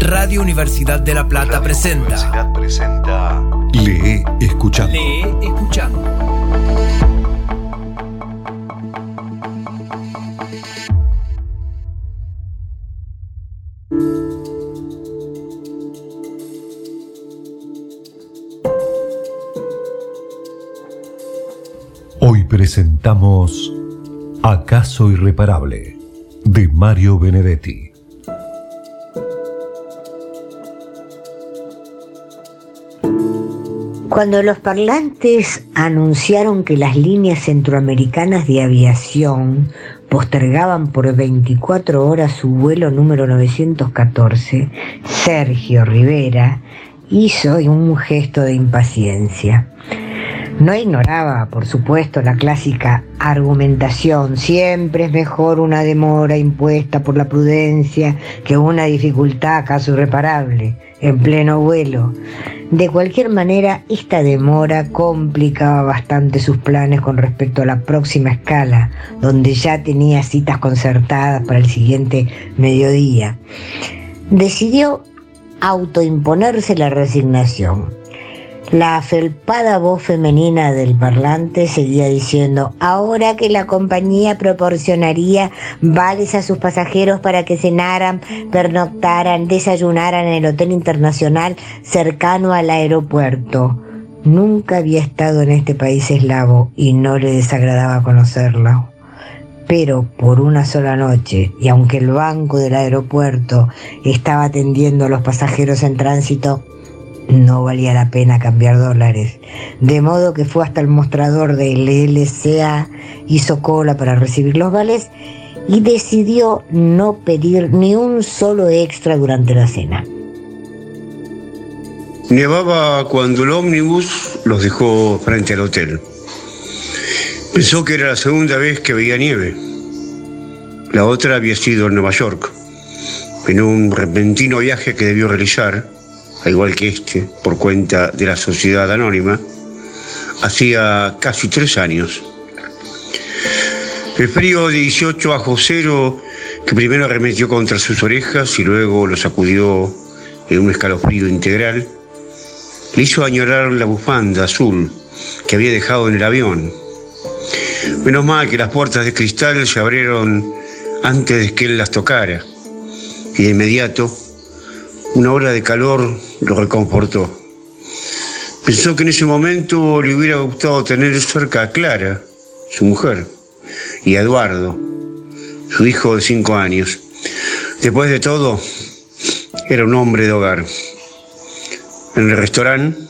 Radio Universidad de La Plata presenta. Universidad presenta. Lee escuchando. Lee escuchando. Hoy presentamos Acaso Irreparable de Mario Benedetti. Cuando los parlantes anunciaron que las líneas centroamericanas de aviación postergaban por 24 horas su vuelo número 914, Sergio Rivera hizo un gesto de impaciencia. No ignoraba, por supuesto, la clásica argumentación, siempre es mejor una demora impuesta por la prudencia que una dificultad acaso irreparable en pleno vuelo. De cualquier manera, esta demora complicaba bastante sus planes con respecto a la próxima escala, donde ya tenía citas concertadas para el siguiente mediodía. Decidió autoimponerse la resignación. La felpada voz femenina del parlante seguía diciendo, ahora que la compañía proporcionaría vales a sus pasajeros para que cenaran, pernoctaran, desayunaran en el Hotel Internacional cercano al aeropuerto. Nunca había estado en este país eslavo y no le desagradaba conocerlo. Pero por una sola noche, y aunque el banco del aeropuerto estaba atendiendo a los pasajeros en tránsito, no valía la pena cambiar dólares. De modo que fue hasta el mostrador del LCA, hizo cola para recibir los vales y decidió no pedir ni un solo extra durante la cena. Nevaba cuando el ómnibus los dejó frente al hotel. Pensó que era la segunda vez que veía nieve. La otra había sido en Nueva York, en un repentino viaje que debió realizar al igual que este, por cuenta de la sociedad anónima, hacía casi tres años. El frío de 18 bajo cero, que primero arremetió contra sus orejas y luego lo sacudió en un escalofrío integral, le hizo añorar la bufanda azul que había dejado en el avión. Menos mal que las puertas de cristal se abrieron antes de que él las tocara, y de inmediato una hora de calor lo reconfortó. Pensó que en ese momento le hubiera gustado tener cerca a Clara, su mujer, y a Eduardo, su hijo de cinco años. Después de todo, era un hombre de hogar. En el restaurante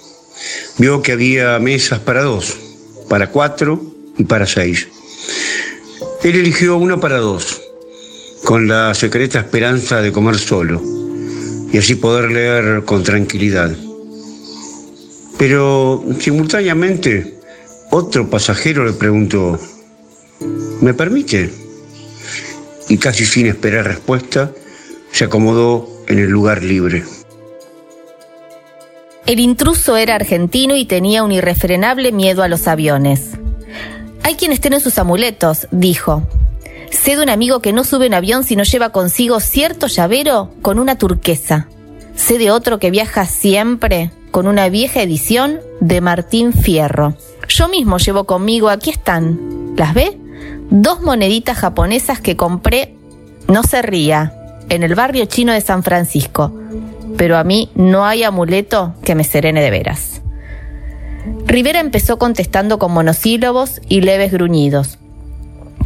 vio que había mesas para dos, para cuatro y para seis. Él eligió una para dos, con la secreta esperanza de comer solo y así poder leer con tranquilidad. Pero simultáneamente otro pasajero le preguntó, ¿me permite? Y casi sin esperar respuesta, se acomodó en el lugar libre. El intruso era argentino y tenía un irrefrenable miedo a los aviones. Hay quienes tienen sus amuletos, dijo. Sé de un amigo que no sube un avión si no lleva consigo cierto llavero con una turquesa. Sé de otro que viaja siempre con una vieja edición de Martín Fierro. Yo mismo llevo conmigo, aquí están, ¿las ve? Dos moneditas japonesas que compré, no se ría, en el barrio chino de San Francisco. Pero a mí no hay amuleto que me serene de veras. Rivera empezó contestando con monosílabos y leves gruñidos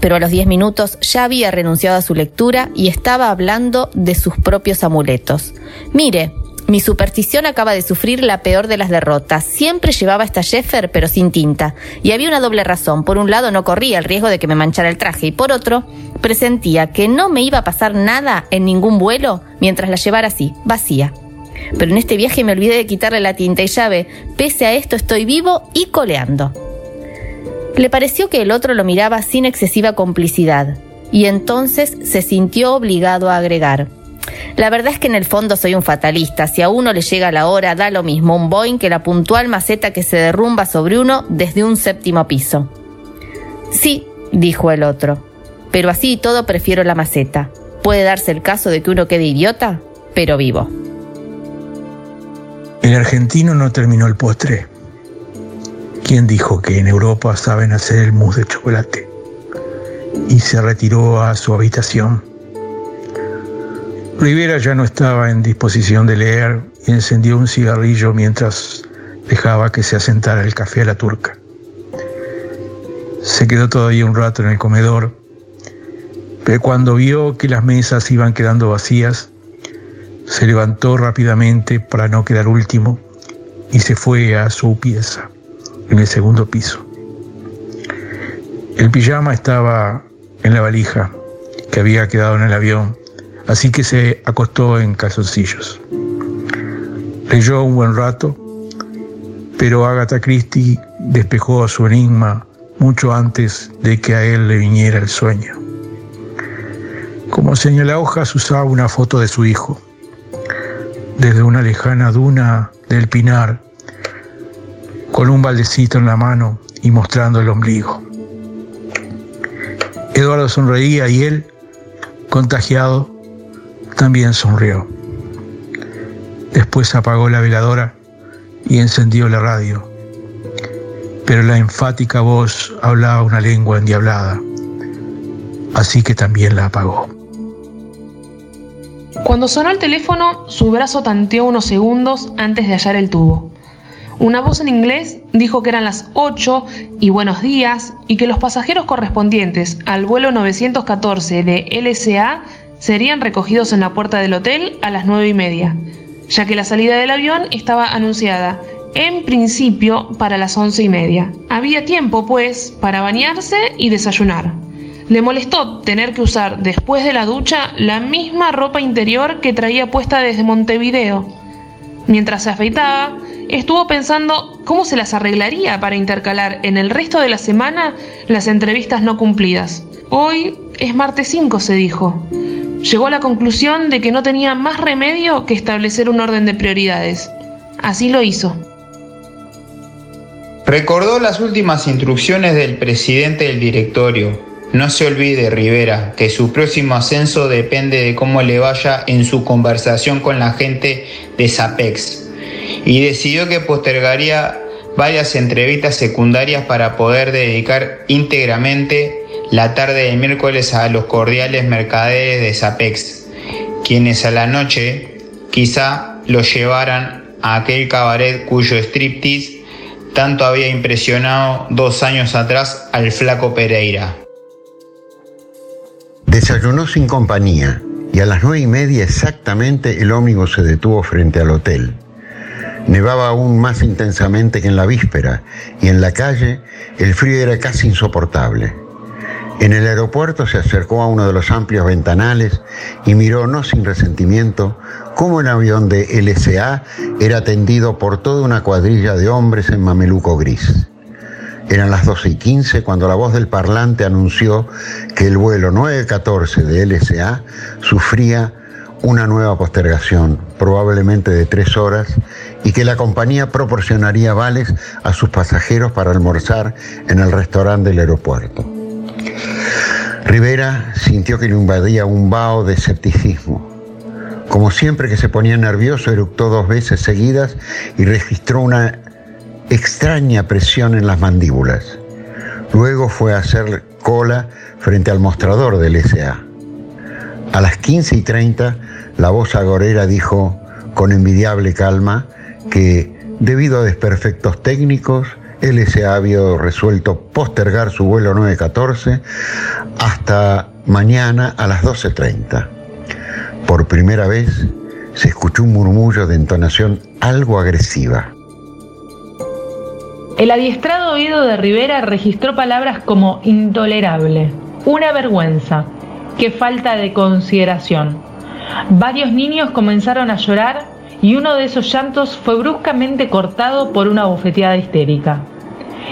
pero a los diez minutos ya había renunciado a su lectura y estaba hablando de sus propios amuletos. Mire, mi superstición acaba de sufrir la peor de las derrotas. Siempre llevaba esta Jeffer, pero sin tinta. Y había una doble razón. Por un lado, no corría el riesgo de que me manchara el traje. Y por otro, presentía que no me iba a pasar nada en ningún vuelo mientras la llevara así, vacía. Pero en este viaje me olvidé de quitarle la tinta y llave. Pese a esto, estoy vivo y coleando. Le pareció que el otro lo miraba sin excesiva complicidad, y entonces se sintió obligado a agregar. La verdad es que en el fondo soy un fatalista. Si a uno le llega la hora, da lo mismo un Boeing que la puntual maceta que se derrumba sobre uno desde un séptimo piso. Sí, dijo el otro, pero así y todo prefiero la maceta. Puede darse el caso de que uno quede idiota, pero vivo. El argentino no terminó el postre. ¿Quién dijo que en Europa saben hacer el mousse de chocolate? Y se retiró a su habitación. Rivera ya no estaba en disposición de leer y encendió un cigarrillo mientras dejaba que se asentara el café a la turca. Se quedó todavía un rato en el comedor, pero cuando vio que las mesas iban quedando vacías, se levantó rápidamente para no quedar último y se fue a su pieza, en el segundo piso. El pijama estaba en la valija que había quedado en el avión, así que se acostó en calzoncillos. Leyó un buen rato, pero Agatha Christie despejó su enigma mucho antes de que a él le viniera el sueño. Como señala hojas usaba una foto de su hijo. Desde una lejana duna del Pinar, con un baldecito en la mano y mostrando el ombligo. Eduardo sonreía y él, contagiado, también sonrió. Después apagó la veladora y encendió la radio pero la enfática voz hablaba una lengua endiablada, así que también la apagó. Cuando sonó el teléfono, su brazo tanteó unos segundos antes de hallar el tubo. Una voz en inglés dijo que eran las 8 y buenos días y que los pasajeros correspondientes al vuelo 914 de LSA serían recogidos en la puerta del hotel a las 9 y media, ya que la salida del avión estaba anunciada en principio para las once y media. Había tiempo, pues, para bañarse y desayunar. Le molestó tener que usar después de la ducha la misma ropa interior que traía puesta desde Montevideo. Mientras se afeitaba, estuvo pensando cómo se las arreglaría para intercalar en el resto de la semana las entrevistas no cumplidas. Hoy es martes 5, se dijo. Llegó a la conclusión de que no tenía más remedio que establecer un orden de prioridades. Así lo hizo. Recordó las últimas instrucciones del presidente del directorio. No se olvide, Rivera, que su próximo ascenso depende de cómo le vaya en su conversación con la gente de SAPEX. Y decidió que postergaría varias entrevistas secundarias para poder dedicar íntegramente la tarde de miércoles a los cordiales mercaderes de SAPEX, quienes a la noche quizá lo llevaran a aquel cabaret cuyo striptease tanto había impresionado dos años atrás al flaco Pereira. Desayunó sin compañía y a las nueve y media exactamente el ómnibus se detuvo frente al hotel. Nevaba aún más intensamente que en la víspera y en la calle el frío era casi insoportable. En el aeropuerto se acercó a uno de los amplios ventanales y miró, no sin resentimiento, cómo el avión de LSA era atendido por toda una cuadrilla de hombres en mameluco gris. Eran las 12 y 15 cuando la voz del parlante anunció que el vuelo 914 de LSA sufría una nueva postergación, probablemente de tres horas, y que la compañía proporcionaría vales a sus pasajeros para almorzar en el restaurante del aeropuerto. Rivera sintió que le invadía un vaho de escepticismo. Como siempre que se ponía nervioso, eructó dos veces seguidas y registró una extraña presión en las mandíbulas. Luego fue a hacer cola frente al mostrador del SA. A las 15 y 30, la voz agorera dijo con envidiable calma que, debido a desperfectos técnicos, LSA había resuelto postergar su vuelo 914 hasta mañana a las 12.30. Por primera vez se escuchó un murmullo de entonación algo agresiva. El adiestrado oído de Rivera registró palabras como intolerable, una vergüenza, qué falta de consideración. Varios niños comenzaron a llorar y uno de esos llantos fue bruscamente cortado por una bofeteada histérica.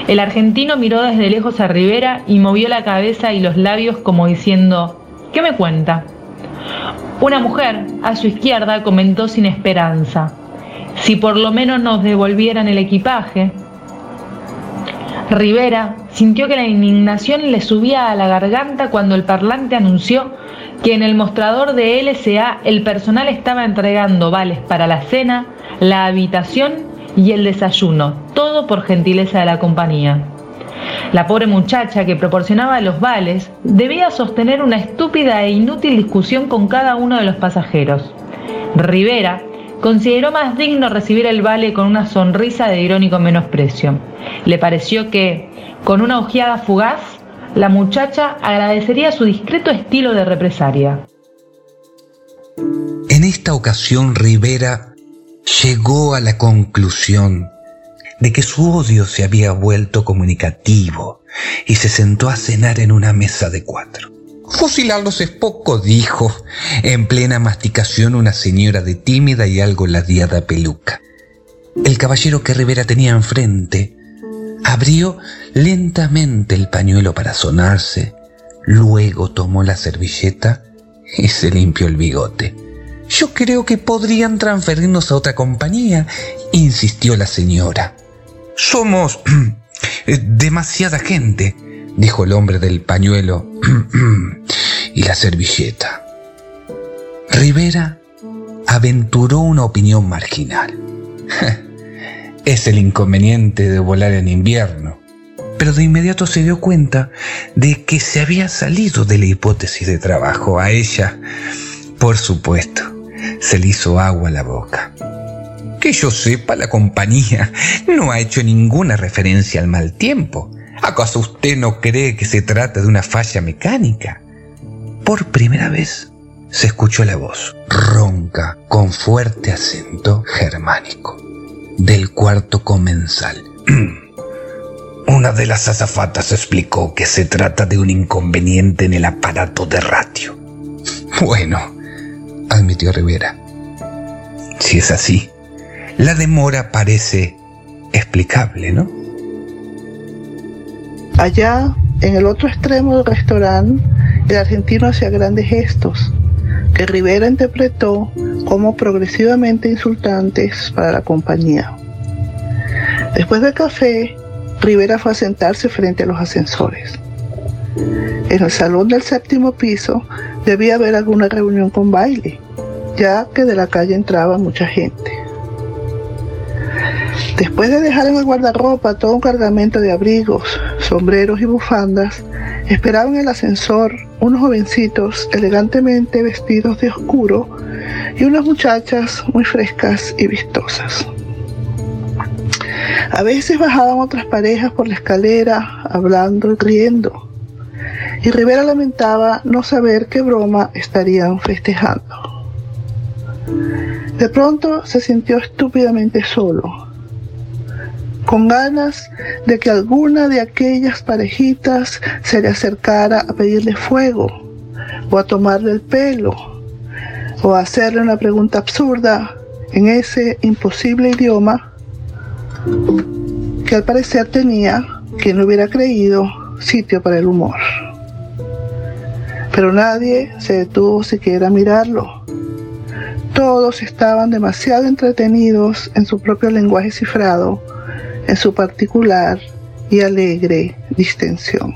El argentino miró desde lejos a Rivera y movió la cabeza y los labios como diciendo, ¿qué me cuenta? Una mujer a su izquierda comentó sin esperanza, si por lo menos nos devolvieran el equipaje. Rivera sintió que la indignación le subía a la garganta cuando el parlante anunció que en el mostrador de LSA el personal estaba entregando vales para la cena, la habitación y el desayuno, todo por gentileza de la compañía. La pobre muchacha que proporcionaba los vales debía sostener una estúpida e inútil discusión con cada uno de los pasajeros. Rivera consideró más digno recibir el vale con una sonrisa de irónico menosprecio. Le pareció que, con una ojeada fugaz, la muchacha agradecería su discreto estilo de represaria. En esta ocasión Rivera llegó a la conclusión de que su odio se había vuelto comunicativo y se sentó a cenar en una mesa de cuatro. Fusilarlos es poco, dijo, en plena masticación una señora de tímida y algo ladeada peluca. El caballero que Rivera tenía enfrente abrió lentamente el pañuelo para sonarse, luego tomó la servilleta y se limpió el bigote. Yo creo que podrían transferirnos a otra compañía, insistió la señora. Somos demasiada gente, dijo el hombre del pañuelo y la servilleta. Rivera aventuró una opinión marginal. es el inconveniente de volar en invierno. Pero de inmediato se dio cuenta de que se había salido de la hipótesis de trabajo. A ella, por supuesto, se le hizo agua a la boca. Que yo sepa, la compañía no ha hecho ninguna referencia al mal tiempo. ¿Acaso usted no cree que se trata de una falla mecánica? Por primera vez se escuchó la voz, ronca, con fuerte acento germánico, del cuarto comensal. Una de las azafatas explicó que se trata de un inconveniente en el aparato de ratio. Bueno, admitió Rivera. Si es así, la demora parece explicable, ¿no? Allá, en el otro extremo del restaurante, el argentino hacía grandes gestos, que Rivera interpretó como progresivamente insultantes para la compañía. Después del café, Rivera fue a sentarse frente a los ascensores. En el salón del séptimo piso debía haber alguna reunión con baile, ya que de la calle entraba mucha gente. Después de dejar en el guardarropa todo un cargamento de abrigos, sombreros y bufandas, esperaban en el ascensor unos jovencitos elegantemente vestidos de oscuro y unas muchachas muy frescas y vistosas. A veces bajaban otras parejas por la escalera, hablando y riendo, y Rivera lamentaba no saber qué broma estarían festejando. De pronto se sintió estúpidamente solo con ganas de que alguna de aquellas parejitas se le acercara a pedirle fuego, o a tomarle el pelo, o a hacerle una pregunta absurda en ese imposible idioma que al parecer tenía, quien no hubiera creído, sitio para el humor. Pero nadie se detuvo siquiera a mirarlo. Todos estaban demasiado entretenidos en su propio lenguaje cifrado en su particular y alegre distensión.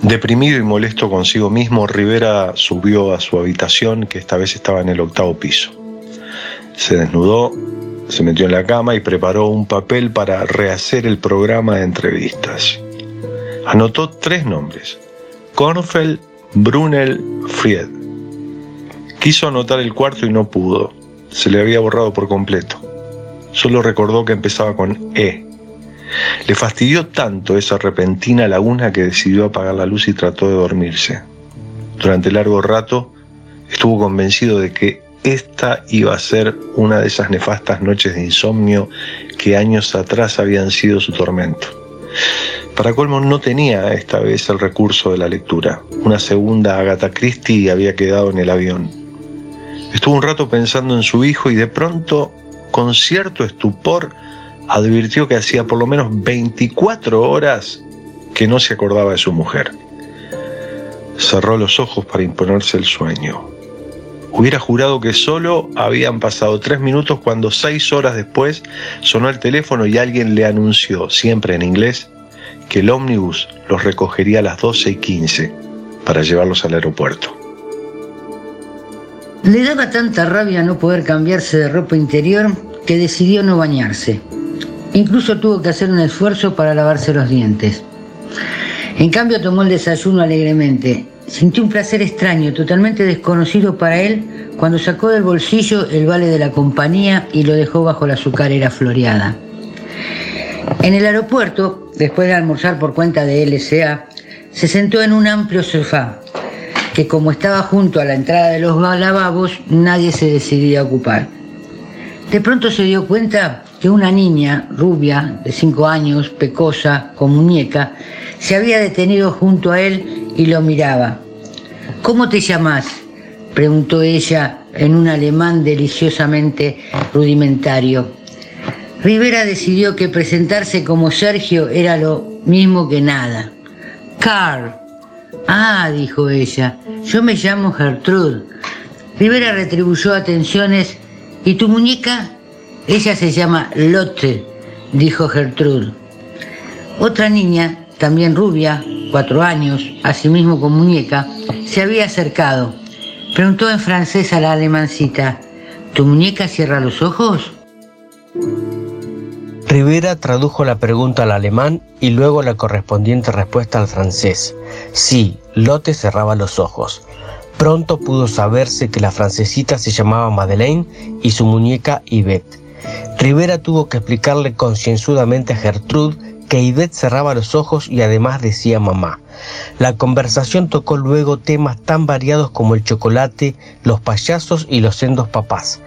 Deprimido y molesto consigo mismo, Rivera subió a su habitación, que esta vez estaba en el octavo piso. Se desnudó, se metió en la cama y preparó un papel para rehacer el programa de entrevistas. Anotó tres nombres, Kornfeld, Brunel, Fried. Quiso anotar el cuarto y no pudo, se le había borrado por completo. Solo recordó que empezaba con E. Le fastidió tanto esa repentina laguna que decidió apagar la luz y trató de dormirse. Durante largo rato estuvo convencido de que esta iba a ser una de esas nefastas noches de insomnio que años atrás habían sido su tormento. Para colmo no tenía esta vez el recurso de la lectura. Una segunda Agatha Christie había quedado en el avión. Estuvo un rato pensando en su hijo y de pronto con cierto estupor, advirtió que hacía por lo menos 24 horas que no se acordaba de su mujer. Cerró los ojos para imponerse el sueño. Hubiera jurado que solo habían pasado tres minutos cuando seis horas después sonó el teléfono y alguien le anunció, siempre en inglés, que el ómnibus los recogería a las 12 y 15 para llevarlos al aeropuerto. Le daba tanta rabia no poder cambiarse de ropa interior que decidió no bañarse. Incluso tuvo que hacer un esfuerzo para lavarse los dientes. En cambio tomó el desayuno alegremente. Sintió un placer extraño, totalmente desconocido para él, cuando sacó del bolsillo el vale de la compañía y lo dejó bajo la azucarera floreada. En el aeropuerto, después de almorzar por cuenta de LSA, se sentó en un amplio sofá, que como estaba junto a la entrada de los lavabos, nadie se decidía a ocupar. De pronto se dio cuenta que una niña rubia de cinco años, pecosa, con muñeca, se había detenido junto a él y lo miraba. ¿Cómo te llamas? preguntó ella en un alemán deliciosamente rudimentario. Rivera decidió que presentarse como Sergio era lo mismo que nada. Carl. Ah, dijo ella, yo me llamo Gertrude. Rivera retribuyó atenciones. ¿Y tu muñeca? Ella se llama Lotte, dijo Gertrude. Otra niña, también rubia, cuatro años, asimismo con muñeca, se había acercado. Preguntó en francés a la alemancita, ¿tu muñeca cierra los ojos? Rivera tradujo la pregunta al alemán y luego la correspondiente respuesta al francés. Sí, Lotte cerraba los ojos. Pronto pudo saberse que la francesita se llamaba Madeleine y su muñeca Yvette. Rivera tuvo que explicarle concienzudamente a Gertrude que cerraba los ojos y además decía mamá. La conversación tocó luego temas tan variados como el chocolate, los payasos y los sendos papás.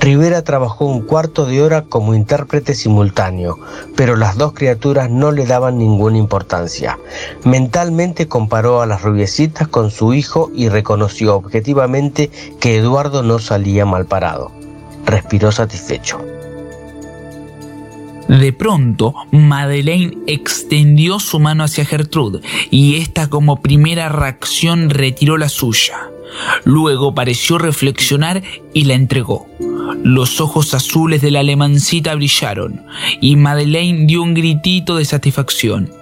Rivera trabajó un cuarto de hora como intérprete simultáneo, pero las dos criaturas no le daban ninguna importancia. Mentalmente comparó a las rubiecitas con su hijo y reconoció objetivamente que Eduardo no salía mal parado. Respiró satisfecho. De pronto, Madeleine extendió su mano hacia Gertrude y ésta como primera reacción retiró la suya. Luego pareció reflexionar y la entregó. Los ojos azules de la alemancita brillaron y Madeleine dio un gritito de satisfacción.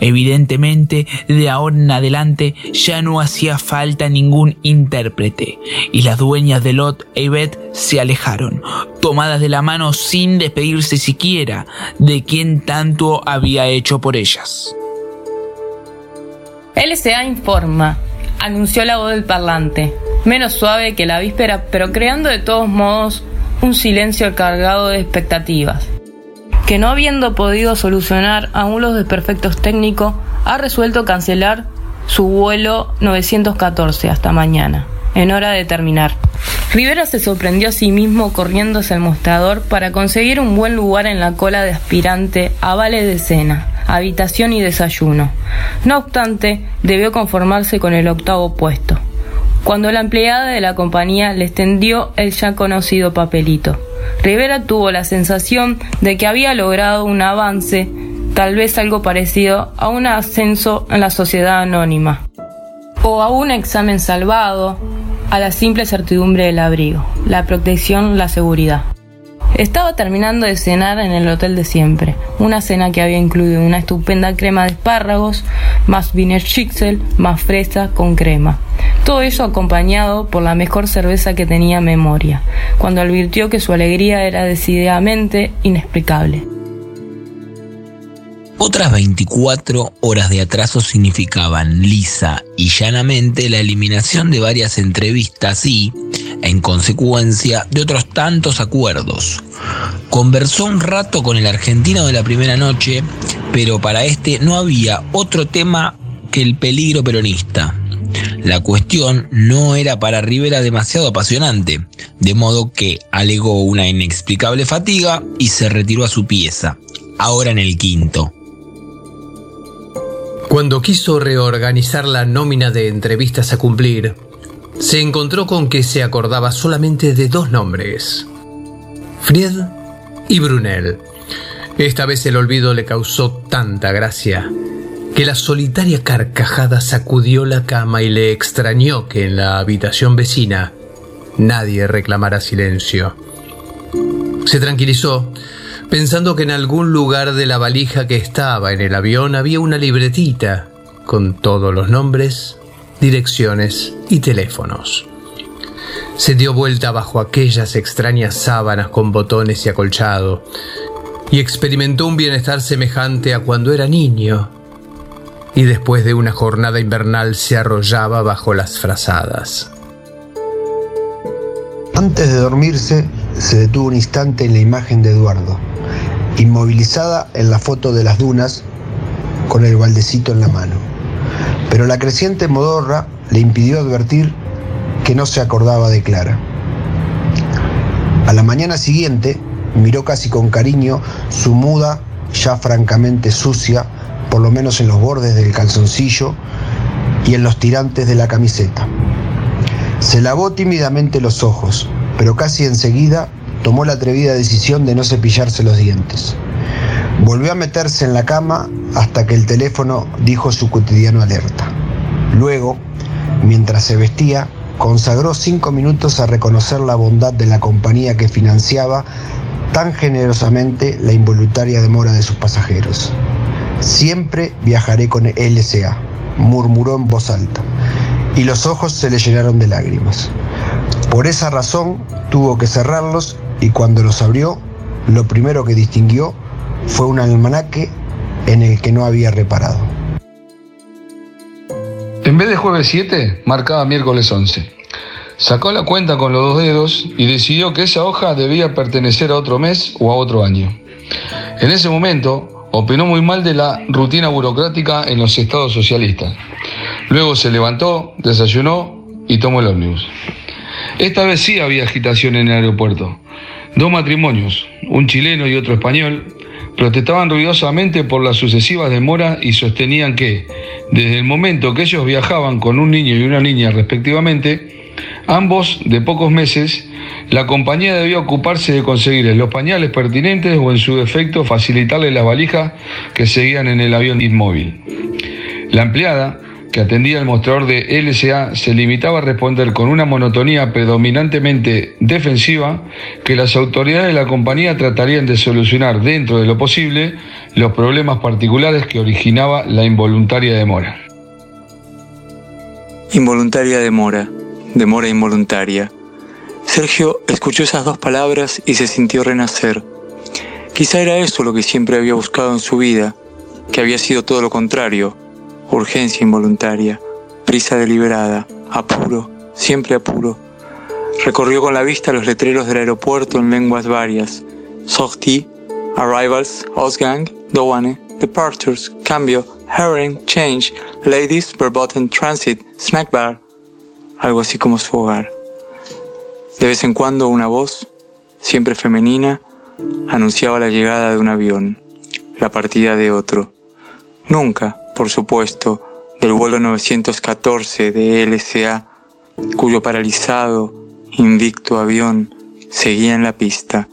Evidentemente, de ahora en adelante ya no hacía falta ningún intérprete y las dueñas de Lot e Yvette se alejaron, tomadas de la mano sin despedirse siquiera de quien tanto había hecho por ellas. LSA informa, anunció la voz del parlante, menos suave que la víspera, pero creando de todos modos un silencio cargado de expectativas. Que no habiendo podido solucionar aún los desperfectos técnicos, ha resuelto cancelar su vuelo 914 hasta mañana, en hora de terminar. Rivera se sorprendió a sí mismo corriendo hacia el mostrador para conseguir un buen lugar en la cola de aspirante a vale de cena, habitación y desayuno. No obstante, debió conformarse con el octavo puesto, cuando la empleada de la compañía le extendió el ya conocido papelito. Rivera tuvo la sensación de que había logrado un avance, tal vez algo parecido a un ascenso en la sociedad anónima, o a un examen salvado, a la simple certidumbre del abrigo, la protección, la seguridad. Estaba terminando de cenar en el hotel de siempre, una cena que había incluido una estupenda crema de espárragos, más Wiener Schnitzel, más fresa con crema. Todo eso acompañado por la mejor cerveza que tenía memoria, cuando advirtió que su alegría era decididamente inexplicable. Otras 24 horas de atraso significaban lisa y llanamente la eliminación de varias entrevistas y, en consecuencia, de otros tantos acuerdos. Conversó un rato con el argentino de la primera noche, pero para este no había otro tema que el peligro peronista. La cuestión no era para Rivera demasiado apasionante, de modo que alegó una inexplicable fatiga y se retiró a su pieza, ahora en el quinto. Cuando quiso reorganizar la nómina de entrevistas a cumplir, se encontró con que se acordaba solamente de dos nombres, Fried y Brunel. Esta vez el olvido le causó tanta gracia que la solitaria carcajada sacudió la cama y le extrañó que en la habitación vecina nadie reclamara silencio. Se tranquilizó pensando que en algún lugar de la valija que estaba en el avión había una libretita con todos los nombres, direcciones y teléfonos. Se dio vuelta bajo aquellas extrañas sábanas con botones y acolchado y experimentó un bienestar semejante a cuando era niño y después de una jornada invernal se arrollaba bajo las frazadas. Antes de dormirse, se detuvo un instante en la imagen de Eduardo, inmovilizada en la foto de las dunas con el baldecito en la mano. Pero la creciente modorra le impidió advertir que no se acordaba de Clara. A la mañana siguiente miró casi con cariño su muda, ya francamente sucia, por lo menos en los bordes del calzoncillo y en los tirantes de la camiseta. Se lavó tímidamente los ojos, pero casi enseguida tomó la atrevida decisión de no cepillarse los dientes. Volvió a meterse en la cama hasta que el teléfono dijo su cotidiano alerta. Luego, mientras se vestía, consagró cinco minutos a reconocer la bondad de la compañía que financiaba tan generosamente la involuntaria demora de sus pasajeros. Siempre viajaré con LSA, murmuró en voz alta, y los ojos se le llenaron de lágrimas. Por esa razón tuvo que cerrarlos y cuando los abrió, lo primero que distinguió fue un almanaque en el que no había reparado. En vez de jueves 7, marcaba miércoles 11. Sacó la cuenta con los dos dedos y decidió que esa hoja debía pertenecer a otro mes o a otro año. En ese momento, opinó muy mal de la rutina burocrática en los estados socialistas. Luego se levantó, desayunó y tomó el ómnibus. Esta vez sí había agitación en el aeropuerto. Dos matrimonios, un chileno y otro español, protestaban ruidosamente por las sucesivas demoras y sostenían que, desde el momento que ellos viajaban con un niño y una niña respectivamente, ambos de pocos meses, la compañía debía ocuparse de conseguirles los pañales pertinentes o en su defecto facilitarles las valijas que seguían en el avión inmóvil. La empleada, que atendía el mostrador de LSA se limitaba a responder con una monotonía predominantemente defensiva que las autoridades de la compañía tratarían de solucionar dentro de lo posible los problemas particulares que originaba la involuntaria demora. Involuntaria demora, demora involuntaria. Sergio escuchó esas dos palabras y se sintió renacer. Quizá era eso lo que siempre había buscado en su vida, que había sido todo lo contrario, urgencia involuntaria, prisa deliberada, apuro, siempre apuro. Recorrió con la vista los letreros del aeropuerto en lenguas varias. Sortie, Arrivals, Ausgang, Douane, Departures, Cambio, Herring, Change, Ladies, Verboten, Transit, Snack Bar. Algo así como su hogar. De vez en cuando una voz, siempre femenina, anunciaba la llegada de un avión, la partida de otro. Nunca, por supuesto, del vuelo 914 de LSA, cuyo paralizado, invicto avión seguía en la pista,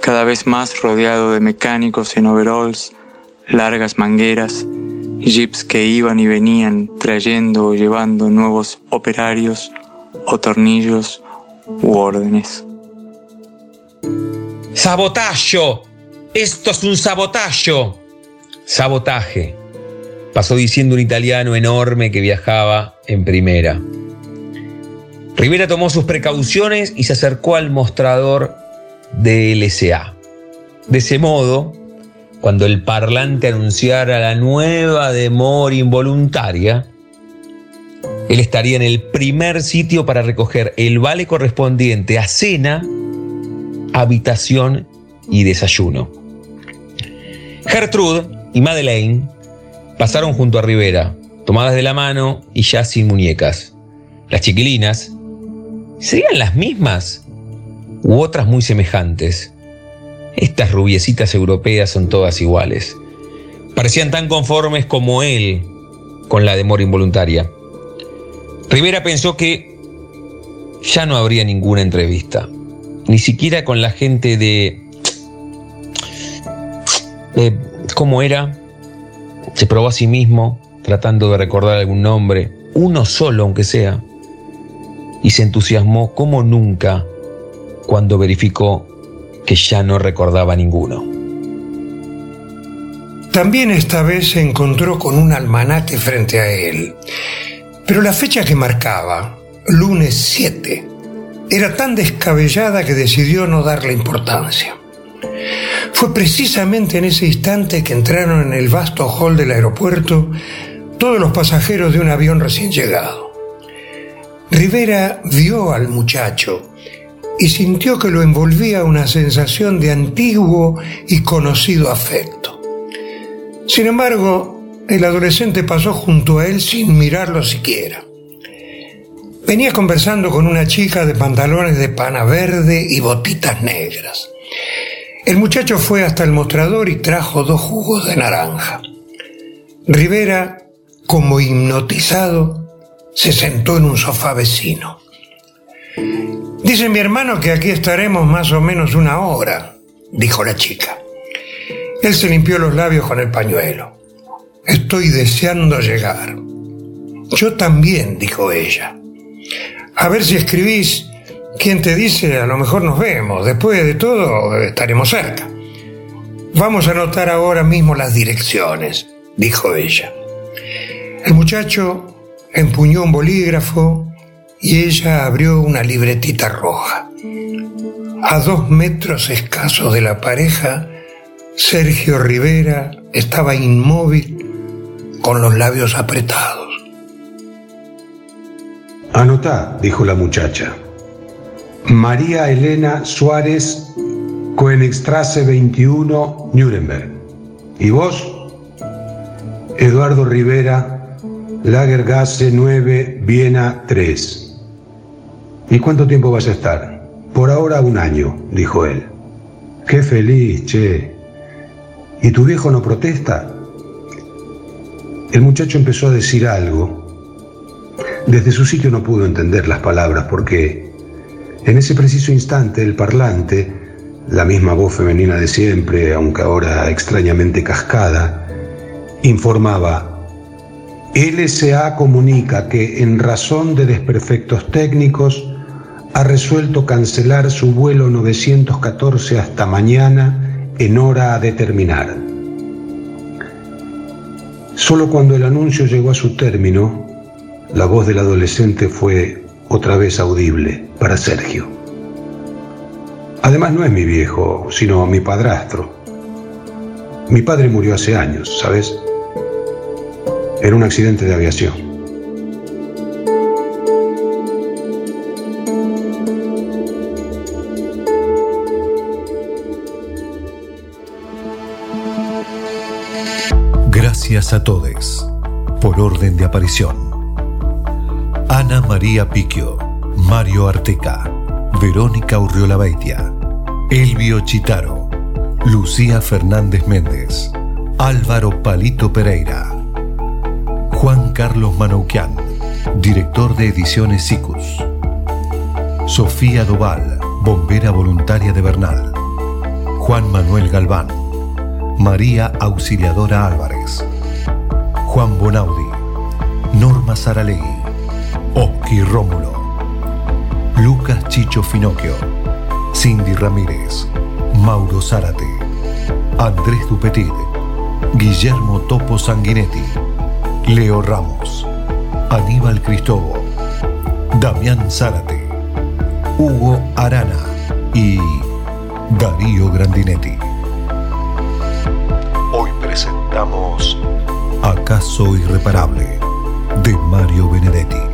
cada vez más rodeado de mecánicos en overalls, largas mangueras, jeeps que iban y venían trayendo o llevando nuevos operarios o tornillos u órdenes. ¡Sabotaje! ¡Esto es un sabotaje! Sabotaje pasó diciendo un italiano enorme que viajaba en primera. Rivera tomó sus precauciones y se acercó al mostrador de LSA. De ese modo, cuando el parlante anunciara la nueva demora involuntaria, él estaría en el primer sitio para recoger el vale correspondiente a cena, habitación y desayuno. Gertrude y Madeleine Pasaron junto a Rivera, tomadas de la mano y ya sin muñecas. Las chiquilinas, ¿serían las mismas? U otras muy semejantes. Estas rubiecitas europeas son todas iguales. Parecían tan conformes como él con la demora involuntaria. Rivera pensó que ya no habría ninguna entrevista, ni siquiera con la gente de... de ¿Cómo era? Se probó a sí mismo, tratando de recordar algún nombre, uno solo aunque sea, y se entusiasmó como nunca cuando verificó que ya no recordaba ninguno. También esta vez se encontró con un almanaque frente a él, pero la fecha que marcaba, lunes 7, era tan descabellada que decidió no darle importancia. Fue precisamente en ese instante que entraron en el vasto hall del aeropuerto todos los pasajeros de un avión recién llegado. Rivera vio al muchacho y sintió que lo envolvía una sensación de antiguo y conocido afecto. Sin embargo, el adolescente pasó junto a él sin mirarlo siquiera. Venía conversando con una chica de pantalones de pana verde y botitas negras. El muchacho fue hasta el mostrador y trajo dos jugos de naranja. Rivera, como hipnotizado, se sentó en un sofá vecino. Dice mi hermano que aquí estaremos más o menos una hora, dijo la chica. Él se limpió los labios con el pañuelo. Estoy deseando llegar. Yo también, dijo ella. A ver si escribís. ¿Quién te dice? A lo mejor nos vemos. Después de todo, estaremos cerca. Vamos a anotar ahora mismo las direcciones, dijo ella. El muchacho empuñó un bolígrafo y ella abrió una libretita roja. A dos metros escasos de la pareja, Sergio Rivera estaba inmóvil con los labios apretados. Anotá, dijo la muchacha. María Elena Suárez, Koenigstrasse 21, Nuremberg. ¿Y vos? Eduardo Rivera, Lagergasse 9, Viena 3. ¿Y cuánto tiempo vas a estar? Por ahora un año, dijo él. Qué feliz, che. ¿Y tu viejo no protesta? El muchacho empezó a decir algo, desde su sitio no pudo entender las palabras porque en ese preciso instante el parlante, la misma voz femenina de siempre, aunque ahora extrañamente cascada, informaba, LSA comunica que en razón de desperfectos técnicos ha resuelto cancelar su vuelo 914 hasta mañana en hora a determinar. Solo cuando el anuncio llegó a su término, la voz del adolescente fue otra vez audible para Sergio. Además no es mi viejo, sino mi padrastro. Mi padre murió hace años, ¿sabes? En un accidente de aviación. Gracias a todos por orden de aparición. Ana María Piquio, Mario Arteca, Verónica Urriola Beitia, Elvio Chitaro, Lucía Fernández Méndez, Álvaro Palito Pereira, Juan Carlos Manouquian, director de ediciones SICUS, Sofía Doval, bombera voluntaria de Bernal, Juan Manuel Galván, María Auxiliadora Álvarez, Juan Bonaudi, Norma Saralegui, Rómulo, Lucas Chicho Finocchio, Cindy Ramírez, Mauro Zárate, Andrés Dupetit, Guillermo Topo Sanguinetti, Leo Ramos, Aníbal Cristobo, Damián Zárate, Hugo Arana y Darío Grandinetti. Hoy presentamos Acaso Irreparable de Mario Benedetti.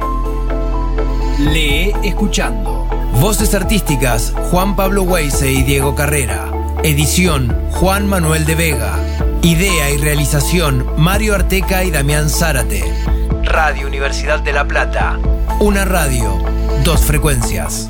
Lee escuchando. Voces artísticas Juan Pablo Weise y Diego Carrera. Edición Juan Manuel de Vega. Idea y realización Mario Arteca y Damián Zárate. Radio Universidad de La Plata. Una radio, dos frecuencias.